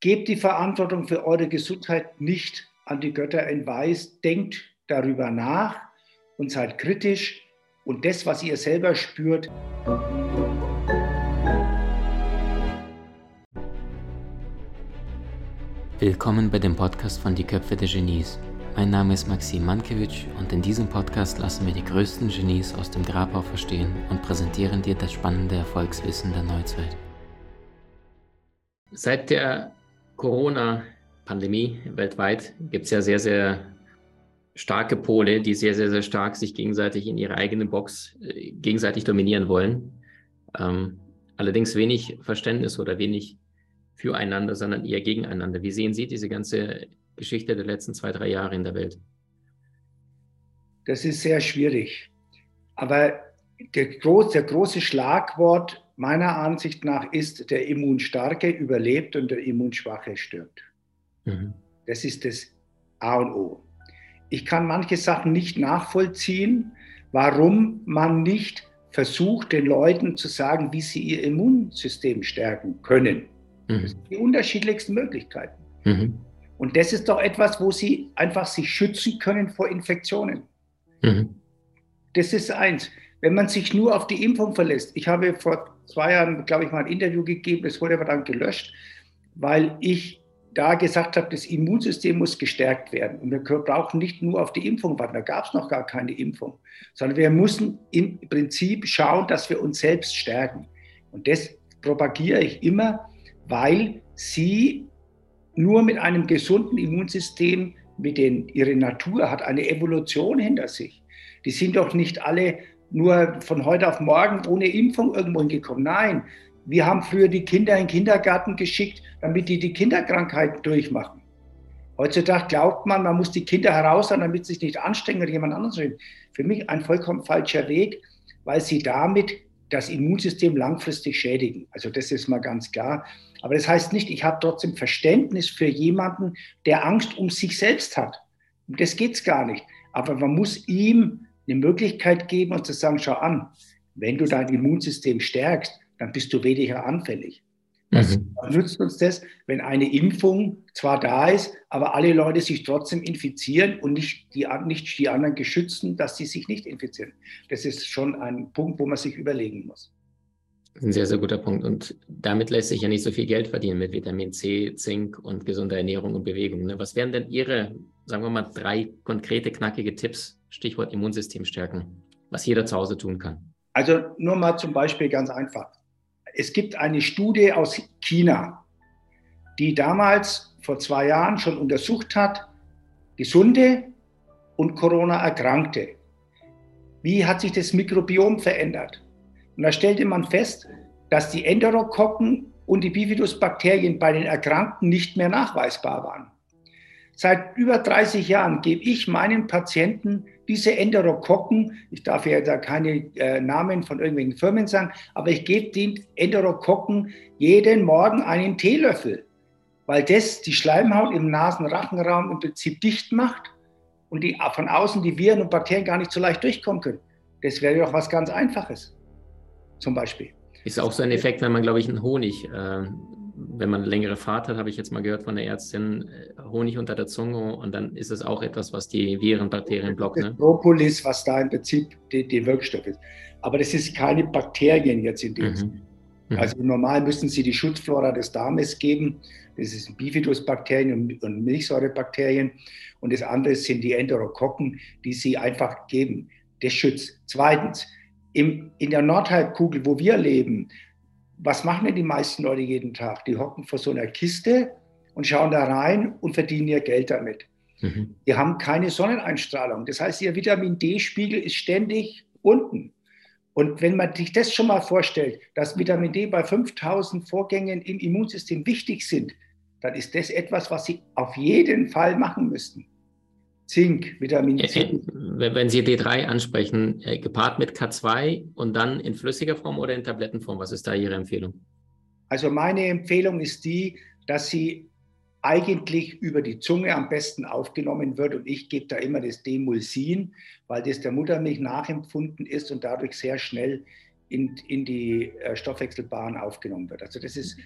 gebt die Verantwortung für eure Gesundheit nicht an die Götter in Weiß, denkt darüber nach und seid kritisch und das, was ihr selber spürt. Willkommen bei dem Podcast von Die Köpfe der Genies. Mein Name ist Maxim Mankewitsch und in diesem Podcast lassen wir die größten Genies aus dem Grabau verstehen und präsentieren dir das spannende Erfolgswissen der Neuzeit. Seit der Corona-Pandemie weltweit gibt es ja sehr, sehr starke Pole, die sehr, sehr, sehr stark sich gegenseitig in ihre eigene Box äh, gegenseitig dominieren wollen. Ähm, allerdings wenig Verständnis oder wenig füreinander, sondern eher gegeneinander. Wie sehen Sie diese ganze Geschichte der letzten zwei, drei Jahre in der Welt? Das ist sehr schwierig. Aber der, groß, der große Schlagwort meiner Ansicht nach ist, der Immunstarke überlebt und der Immunschwache stirbt. Mhm. Das ist das A und O. Ich kann manche Sachen nicht nachvollziehen, warum man nicht versucht, den Leuten zu sagen, wie sie ihr Immunsystem stärken können. Mhm. Das sind die unterschiedlichsten Möglichkeiten. Mhm. Und das ist doch etwas, wo sie einfach sich schützen können vor Infektionen. Mhm. Das ist eins. Wenn man sich nur auf die Impfung verlässt, ich habe vor zwei Jahren, glaube ich, mal ein Interview gegeben, das wurde aber dann gelöscht, weil ich da gesagt habe, das Immunsystem muss gestärkt werden. Und wir brauchen nicht nur auf die Impfung warten, da gab es noch gar keine Impfung, sondern wir müssen im Prinzip schauen, dass wir uns selbst stärken. Und das propagiere ich immer, weil sie nur mit einem gesunden Immunsystem, mit den, ihre Natur hat eine Evolution hinter sich. Die sind doch nicht alle nur von heute auf morgen ohne Impfung irgendwo hingekommen. Nein, wir haben früher die Kinder in den Kindergarten geschickt, damit die die Kinderkrankheiten durchmachen. Heutzutage glaubt man, man muss die Kinder heraus, damit sie sich nicht anstrengen oder jemand anderes reden. Für mich ein vollkommen falscher Weg, weil sie damit das Immunsystem langfristig schädigen. Also das ist mal ganz klar. Aber das heißt nicht, ich habe trotzdem Verständnis für jemanden, der Angst um sich selbst hat. Um das geht es gar nicht. Aber man muss ihm eine Möglichkeit geben und zu sagen, schau an, wenn du dein Immunsystem stärkst, dann bist du weniger anfällig. Was mhm. nützt uns das, wenn eine Impfung zwar da ist, aber alle Leute sich trotzdem infizieren und nicht die, nicht die anderen geschützen, dass sie sich nicht infizieren? Das ist schon ein Punkt, wo man sich überlegen muss. Ein sehr, sehr guter Punkt. Und damit lässt sich ja nicht so viel Geld verdienen mit Vitamin C, Zink und gesunder Ernährung und Bewegung. Ne? Was wären denn Ihre, sagen wir mal, drei konkrete, knackige Tipps, Stichwort Immunsystem stärken, was jeder zu Hause tun kann? Also nur mal zum Beispiel ganz einfach. Es gibt eine Studie aus China, die damals vor zwei Jahren schon untersucht hat, Gesunde und Corona-Erkrankte. Wie hat sich das Mikrobiom verändert? Und da stellte man fest, dass die Enterokokken und die Bifidus-Bakterien bei den Erkrankten nicht mehr nachweisbar waren. Seit über 30 Jahren gebe ich meinen Patienten diese Enterokokken, ich darf ja da keine äh, Namen von irgendwelchen Firmen sagen, aber ich gebe den Enterokokken jeden Morgen einen Teelöffel, weil das die Schleimhaut im Nasenrachenraum im Prinzip dicht macht und die von außen die Viren und Bakterien gar nicht so leicht durchkommen können. Das wäre doch was ganz Einfaches, zum Beispiel. Ist auch so ein Effekt, wenn man, glaube ich, einen Honig äh, wenn man längere Fahrt hat, habe ich jetzt mal gehört von der Ärztin, äh, Honig unter der Zunge und dann ist es auch etwas, was die Viren, Bakterien blockt. Ne? Propolis, was da im Prinzip die, die Wirkstoff ist. Aber das ist keine Bakterien jetzt in dem mhm. mhm. Also normal müssen Sie die Schutzflora des Darmes geben. Das sind Bifidusbakterien und, und Milchsäurebakterien. Und das andere sind die Enterokokken, die Sie einfach geben. Das schützt. Zweitens, im, in der Nordhalbkugel, wo wir leben, was machen denn die meisten Leute jeden Tag? Die hocken vor so einer Kiste und schauen da rein und verdienen ihr Geld damit. Mhm. Die haben keine Sonneneinstrahlung. Das heißt, ihr Vitamin D-Spiegel ist ständig unten. Und wenn man sich das schon mal vorstellt, dass Vitamin D bei 5000 Vorgängen im Immunsystem wichtig sind, dann ist das etwas, was Sie auf jeden Fall machen müssten. Zink, Vitamin C. Wenn Sie D3 ansprechen, äh, gepaart mit K2 und dann in flüssiger Form oder in Tablettenform, was ist da Ihre Empfehlung? Also meine Empfehlung ist die, dass sie eigentlich über die Zunge am besten aufgenommen wird und ich gebe da immer das Demulsin, weil das der Muttermilch nachempfunden ist und dadurch sehr schnell in, in die äh, Stoffwechselbahn aufgenommen wird. Also das ist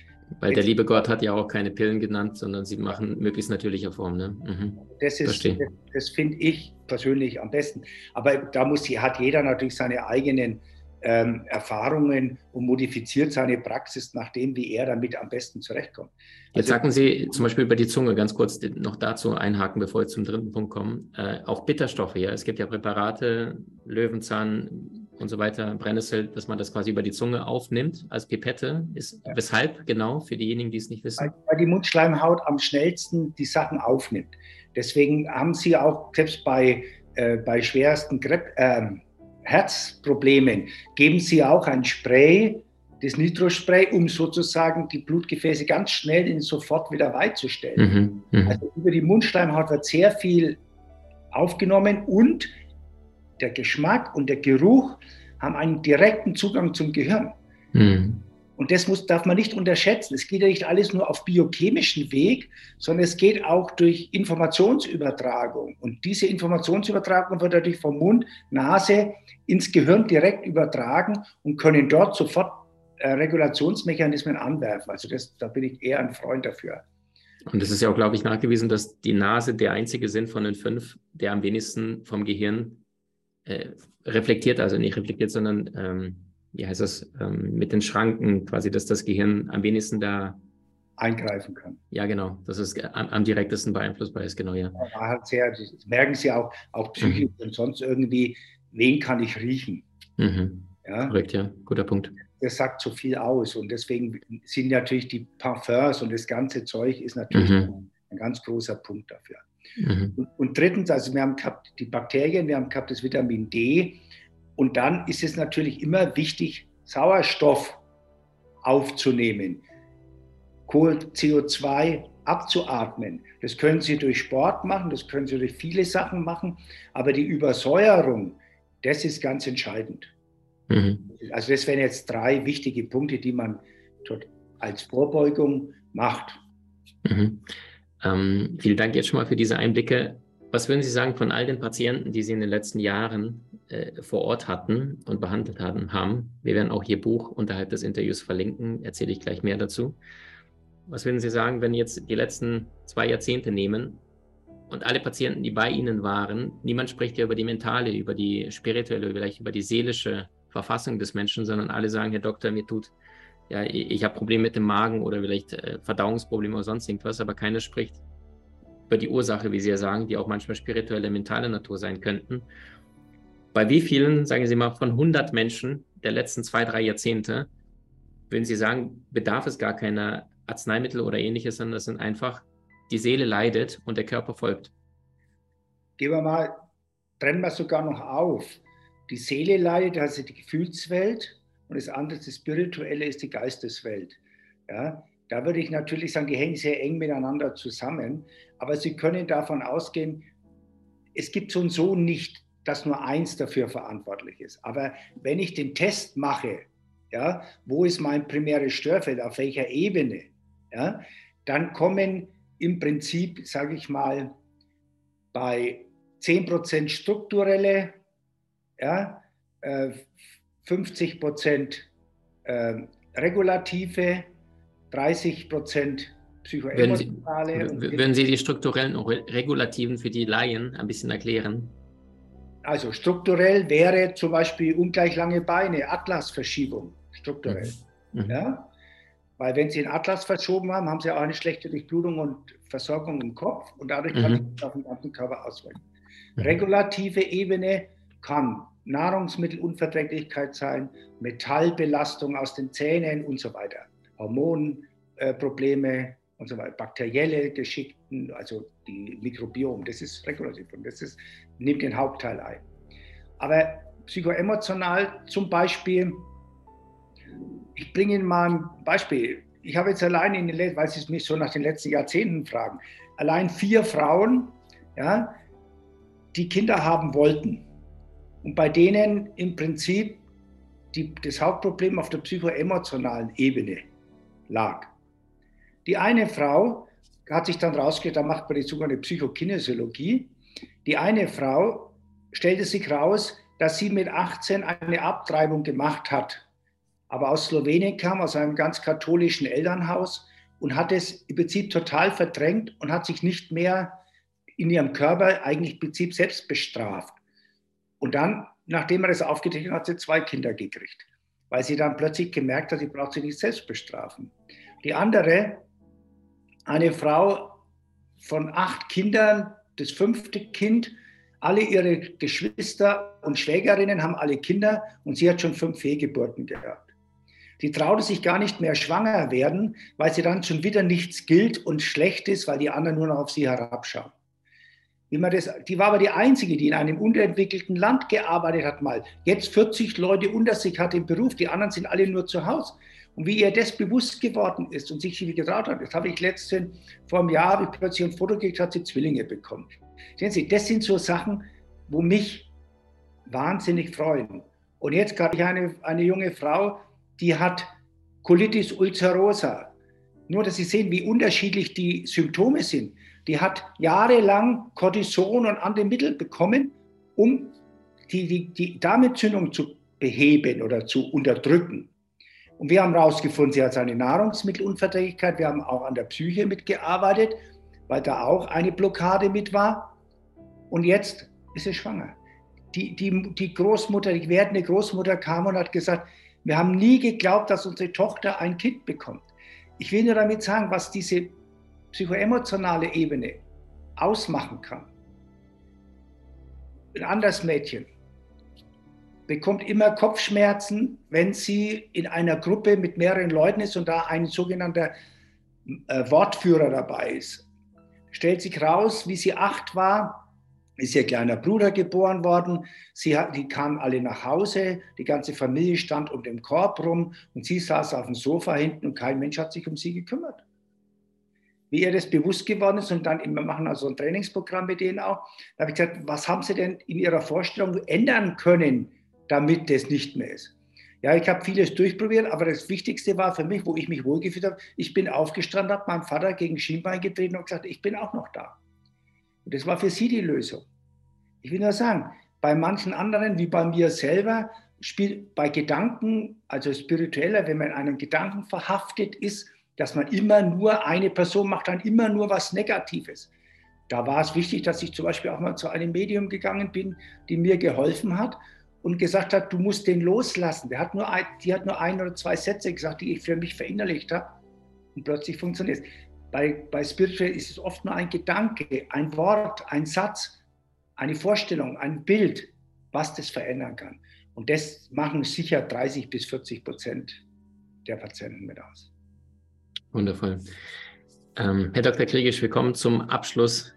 Weil der liebe Gott hat ja auch keine Pillen genannt, sondern sie machen möglichst natürlicher Form. Ne? Mhm. Das, ist, das, das finde ich persönlich am besten. Aber da muss, hat jeder natürlich seine eigenen ähm, Erfahrungen und modifiziert seine Praxis nach dem, wie er damit am besten zurechtkommt. Jetzt also, sagten Sie zum Beispiel über die Zunge, ganz kurz noch dazu einhaken, bevor wir zum dritten Punkt kommen. Äh, auch Bitterstoffe, ja. Es gibt ja Präparate, Löwenzahn und so weiter, Brennnessel, dass man das quasi über die Zunge aufnimmt als Pipette. Ist, ja. Weshalb genau, für diejenigen, die es nicht wissen? Weil, die Mundschleimhaut am schnellsten die Sachen aufnimmt. Deswegen haben Sie auch selbst bei, äh, bei schwersten Grep äh, Herzproblemen geben Sie auch ein Spray, das Nitrospray, um sozusagen die Blutgefäße ganz schnell in sofort wieder weitzustellen. Mhm, mh. Also über die Mundschleimhaut wird sehr viel aufgenommen und der Geschmack und der Geruch haben einen direkten Zugang zum Gehirn. Mhm. Und das muss, darf man nicht unterschätzen. Es geht ja nicht alles nur auf biochemischen Weg, sondern es geht auch durch Informationsübertragung. Und diese Informationsübertragung wird natürlich vom Mund, Nase ins Gehirn direkt übertragen und können dort sofort äh, Regulationsmechanismen anwerfen. Also das, da bin ich eher ein Freund dafür. Und es ist ja auch, glaube ich, nachgewiesen, dass die Nase der einzige Sinn von den fünf, der am wenigsten vom Gehirn äh, reflektiert, also nicht reflektiert, sondern ähm, wie heißt das, ähm, mit den Schranken quasi, dass das Gehirn am wenigsten da eingreifen kann. Ja, genau, dass es am, am direktesten beeinflussbar ist, genau, ja. Halt sehr, das merken Sie auch, auch psychisch mhm. und sonst irgendwie, wen kann ich riechen? Mhm. Ja? Korrekt, ja, guter Punkt. Das sagt so viel aus und deswegen sind natürlich die Parfums und das ganze Zeug ist natürlich mhm. ein ganz großer Punkt dafür. Mhm. Und, drittens, also wir haben gehabt die Bakterien, wir haben gehabt das Vitamin D, und dann ist es natürlich immer wichtig, Sauerstoff aufzunehmen, CO2 abzuatmen. Das können Sie durch Sport machen, das können Sie durch viele Sachen machen, aber die Übersäuerung, das ist ganz entscheidend. Mhm. Also das wären jetzt drei wichtige Punkte, die man dort als Vorbeugung macht. Mhm. Ähm, vielen Dank jetzt schon mal für diese Einblicke. Was würden Sie sagen von all den Patienten, die Sie in den letzten Jahren äh, vor Ort hatten und behandelt haben, haben? Wir werden auch Ihr Buch unterhalb des Interviews verlinken, erzähle ich gleich mehr dazu. Was würden Sie sagen, wenn jetzt die letzten zwei Jahrzehnte nehmen und alle Patienten, die bei Ihnen waren, niemand spricht ja über die mentale, über die spirituelle, vielleicht über die seelische Verfassung des Menschen, sondern alle sagen, Herr Doktor, mir tut, ja, ich habe Probleme mit dem Magen oder vielleicht äh, Verdauungsprobleme oder sonst irgendwas, aber keiner spricht über die Ursache, wie Sie ja sagen, die auch manchmal spirituelle, mentale Natur sein könnten. Bei wie vielen, sagen Sie mal, von 100 Menschen der letzten zwei, drei Jahrzehnte, würden Sie sagen, bedarf es gar keiner Arzneimittel oder ähnliches, sondern es sind einfach, die Seele leidet und der Körper folgt? Gehen wir mal, trennen wir sogar noch auf. Die Seele leidet, also die Gefühlswelt, und das andere, das Spirituelle, ist die Geisteswelt. Ja? Da würde ich natürlich sagen, die hängen sehr eng miteinander zusammen. Aber Sie können davon ausgehen, es gibt so und so nicht, dass nur eins dafür verantwortlich ist. Aber wenn ich den Test mache, ja, wo ist mein primäres Störfeld, auf welcher Ebene, ja, dann kommen im Prinzip, sage ich mal, bei 10% strukturelle, ja, 50% äh, äh, regulative 30 Prozent psychoemotionale. Würden Sie die strukturellen und regulativen für die Laien ein bisschen erklären? Also strukturell wäre zum Beispiel ungleich lange Beine, Atlasverschiebung, strukturell. Mhm. mhm. Ja? Weil wenn Sie den Atlas verschoben haben, haben Sie auch eine schlechte Durchblutung und Versorgung im Kopf und dadurch kann mhm. sich auf den ganzen Körper auswirken. Mhm. Regulative Ebene kann Nahrungsmittelunverträglichkeit sein, Metallbelastung aus den Zähnen und so weiter. Hormonprobleme und so weiter, bakterielle Geschichten, also die Mikrobiom, das ist regulativ und das ist, nimmt den Hauptteil ein. Aber psychoemotional zum Beispiel, ich bringe Ihnen mal ein Beispiel. Ich habe jetzt allein in den, weil Sie mich so nach den letzten Jahrzehnten fragen, allein vier Frauen, ja, die Kinder haben wollten und bei denen im Prinzip die, das Hauptproblem auf der psychoemotionalen Ebene lag. Die eine Frau hat sich dann rausgestellt, da macht man die sogenannte Psychokinesiologie. Die eine Frau stellte sich raus, dass sie mit 18 eine Abtreibung gemacht hat aber aus Slowenien kam, aus einem ganz katholischen Elternhaus und hat es im Prinzip total verdrängt und hat sich nicht mehr in ihrem Körper eigentlich im Prinzip selbst bestraft. Und dann, nachdem er das aufgedeckt hat, hat sie zwei Kinder gekriegt, weil sie dann plötzlich gemerkt hat, sie braucht sich nicht selbst bestrafen. Die andere, eine Frau von acht Kindern, das fünfte Kind, alle ihre Geschwister und Schwägerinnen haben alle Kinder und sie hat schon fünf Fehlgeburten gehabt. Die traute sich gar nicht mehr schwanger werden, weil sie dann schon wieder nichts gilt und schlecht ist, weil die anderen nur noch auf sie herabschauen. Man das, die war aber die Einzige, die in einem unterentwickelten Land gearbeitet hat mal. Jetzt 40 Leute unter sich hat im Beruf, die anderen sind alle nur zu Hause. Und wie ihr das bewusst geworden ist und sich getraut hat, das habe ich letztens vor einem Jahr, habe ich plötzlich ein Foto gekriegt, hat sie Zwillinge bekommen. Sehen Sie, das sind so Sachen, wo mich wahnsinnig freuen. Und jetzt gerade eine, eine junge Frau, die hat Colitis ulcerosa. Nur, dass Sie sehen, wie unterschiedlich die Symptome sind. Die hat jahrelang Cortison und andere Mittel bekommen, um die, die, die Darmentzündung zu beheben oder zu unterdrücken. Und wir haben herausgefunden, sie hat eine Nahrungsmittelunverträglichkeit. Wir haben auch an der Psyche mitgearbeitet, weil da auch eine Blockade mit war. Und jetzt ist sie schwanger. Die, die, die Großmutter, die werdende Großmutter kam und hat gesagt, wir haben nie geglaubt, dass unsere Tochter ein Kind bekommt. Ich will nur damit sagen, was diese psychoemotionale Ebene ausmachen kann. Ein anderes Mädchen bekommt immer Kopfschmerzen, wenn sie in einer Gruppe mit mehreren Leuten ist und da ein sogenannter äh, Wortführer dabei ist. Stellt sich raus, wie sie acht war, ist ihr kleiner Bruder geboren worden. Sie hat, die kamen alle nach Hause, die ganze Familie stand um den Korb rum und sie saß auf dem Sofa hinten und kein Mensch hat sich um sie gekümmert. Wie ihr das bewusst geworden ist und dann immer machen also ein Trainingsprogramm mit denen auch, da habe ich gesagt, was haben sie denn in ihrer Vorstellung ändern können, damit das nicht mehr ist? Ja, ich habe vieles durchprobiert, aber das Wichtigste war für mich, wo ich mich wohlgefühlt habe, ich bin aufgestanden, habe meinem Vater gegen Schienbein getreten und gesagt, ich bin auch noch da. Und das war für sie die Lösung. Ich will nur sagen, bei manchen anderen, wie bei mir selber, spielt bei Gedanken, also spiritueller, wenn man in einem Gedanken verhaftet ist, dass man immer nur eine Person macht, dann immer nur was Negatives. Da war es wichtig, dass ich zum Beispiel auch mal zu einem Medium gegangen bin, die mir geholfen hat und gesagt hat, du musst den loslassen. Der hat nur ein, die hat nur ein oder zwei Sätze gesagt, die ich für mich verinnerlicht habe und plötzlich funktioniert es. Bei, bei Spiritual ist es oft nur ein Gedanke, ein Wort, ein Satz, eine Vorstellung, ein Bild, was das verändern kann. Und das machen sicher 30 bis 40 Prozent der Patienten mit aus. Wundervoll. Ähm, Herr Dr. Kriegisch, wir kommen zum Abschluss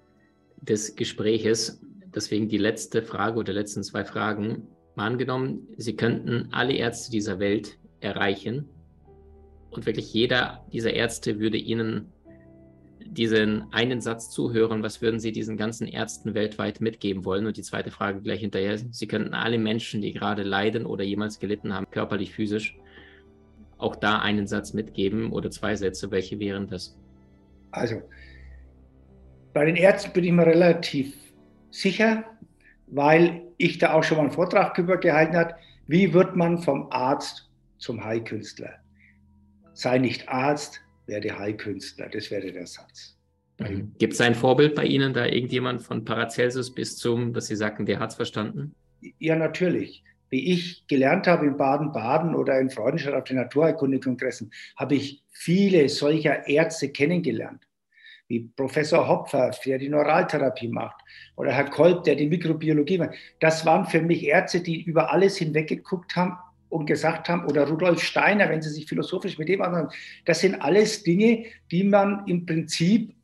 des Gespräches. Deswegen die letzte Frage oder letzten zwei Fragen. Mal angenommen, Sie könnten alle Ärzte dieser Welt erreichen und wirklich jeder dieser Ärzte würde Ihnen diesen einen Satz zuhören, was würden Sie diesen ganzen Ärzten weltweit mitgeben wollen? Und die zweite Frage gleich hinterher. Sie könnten alle Menschen, die gerade leiden oder jemals gelitten haben, körperlich, physisch, auch da einen Satz mitgeben oder zwei Sätze. Welche wären das? Also, bei den Ärzten bin ich mir relativ sicher, weil ich da auch schon mal einen Vortrag darüber gehalten habe, wie wird man vom Arzt zum Heilkünstler? Sei nicht Arzt, werde Heilkünstler. Das wäre der Satz. Mhm. Gibt es ein Vorbild bei Ihnen, da irgendjemand von Paracelsus bis zum, dass Sie sagten, der hat es verstanden? Ja, natürlich. Wie ich gelernt habe in Baden-Baden oder in Freudenstadt auf den Naturheilkunde-Kongressen, habe ich viele solcher Ärzte kennengelernt. Wie Professor Hopfer, der die Neuraltherapie macht, oder Herr Kolb, der die Mikrobiologie macht. Das waren für mich Ärzte, die über alles hinweggeguckt haben und gesagt haben, oder Rudolf Steiner, wenn Sie sich philosophisch mit dem anschauen, das sind alles Dinge, die man im Prinzip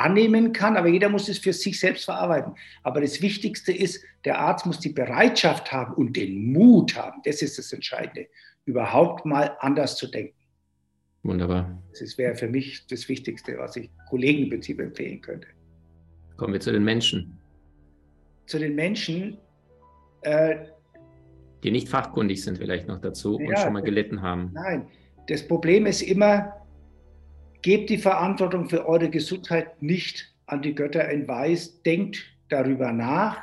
annehmen kann, aber jeder muss es für sich selbst verarbeiten. Aber das Wichtigste ist, der Arzt muss die Bereitschaft haben und den Mut haben, das ist das Entscheidende, überhaupt mal anders zu denken. Wunderbar. Das wäre für mich das Wichtigste, was ich Kollegen im Prinzip empfehlen könnte. Kommen wir zu den Menschen. Zu den Menschen. Äh, die nicht fachkundig sind vielleicht noch dazu ja, und schon mal gelitten haben. Nein, das Problem ist immer, gebt die Verantwortung für eure Gesundheit nicht an die Götter in Weiß, denkt darüber nach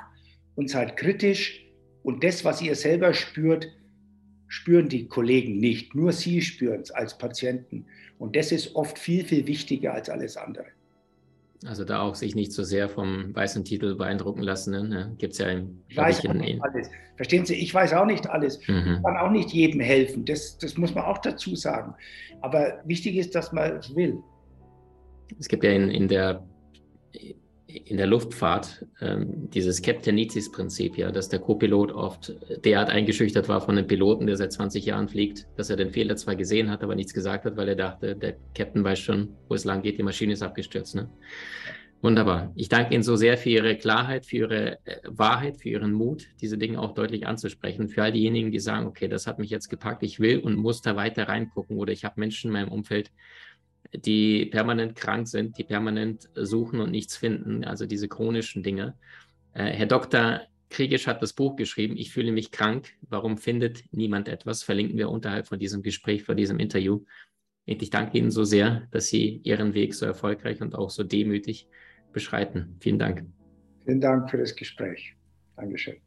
und seid kritisch und das, was ihr selber spürt, spüren die Kollegen nicht, nur sie spüren es als Patienten. Und das ist oft viel, viel wichtiger als alles andere. Also da auch sich nicht so sehr vom weißen Titel beeindrucken lassen. Ne? Gibt es ja im, ich weiß ich, auch nicht alles. Verstehen Sie, ich weiß auch nicht alles. Mhm. Ich kann auch nicht jedem helfen. Das, das muss man auch dazu sagen. Aber wichtig ist, dass man es will. Es gibt ja in, in der in der Luftfahrt ähm, dieses Captainitis-Prinzip, ja, dass der Co-Pilot oft derart eingeschüchtert war von einem Piloten, der seit 20 Jahren fliegt, dass er den Fehler zwar gesehen hat, aber nichts gesagt hat, weil er dachte, der Captain weiß schon, wo es lang geht, die Maschine ist abgestürzt. Ne? Wunderbar. Ich danke Ihnen so sehr für Ihre Klarheit, für Ihre äh, Wahrheit, für Ihren Mut, diese Dinge auch deutlich anzusprechen. Für all diejenigen, die sagen, okay, das hat mich jetzt gepackt, ich will und muss da weiter reingucken oder ich habe Menschen in meinem Umfeld, die permanent krank sind, die permanent suchen und nichts finden, also diese chronischen Dinge. Äh, Herr Dr. Kriegisch hat das Buch geschrieben, Ich fühle mich krank, warum findet niemand etwas? Verlinken wir unterhalb von diesem Gespräch, von diesem Interview. Und ich danke Ihnen so sehr, dass Sie Ihren Weg so erfolgreich und auch so demütig beschreiten. Vielen Dank. Vielen Dank für das Gespräch. Dankeschön.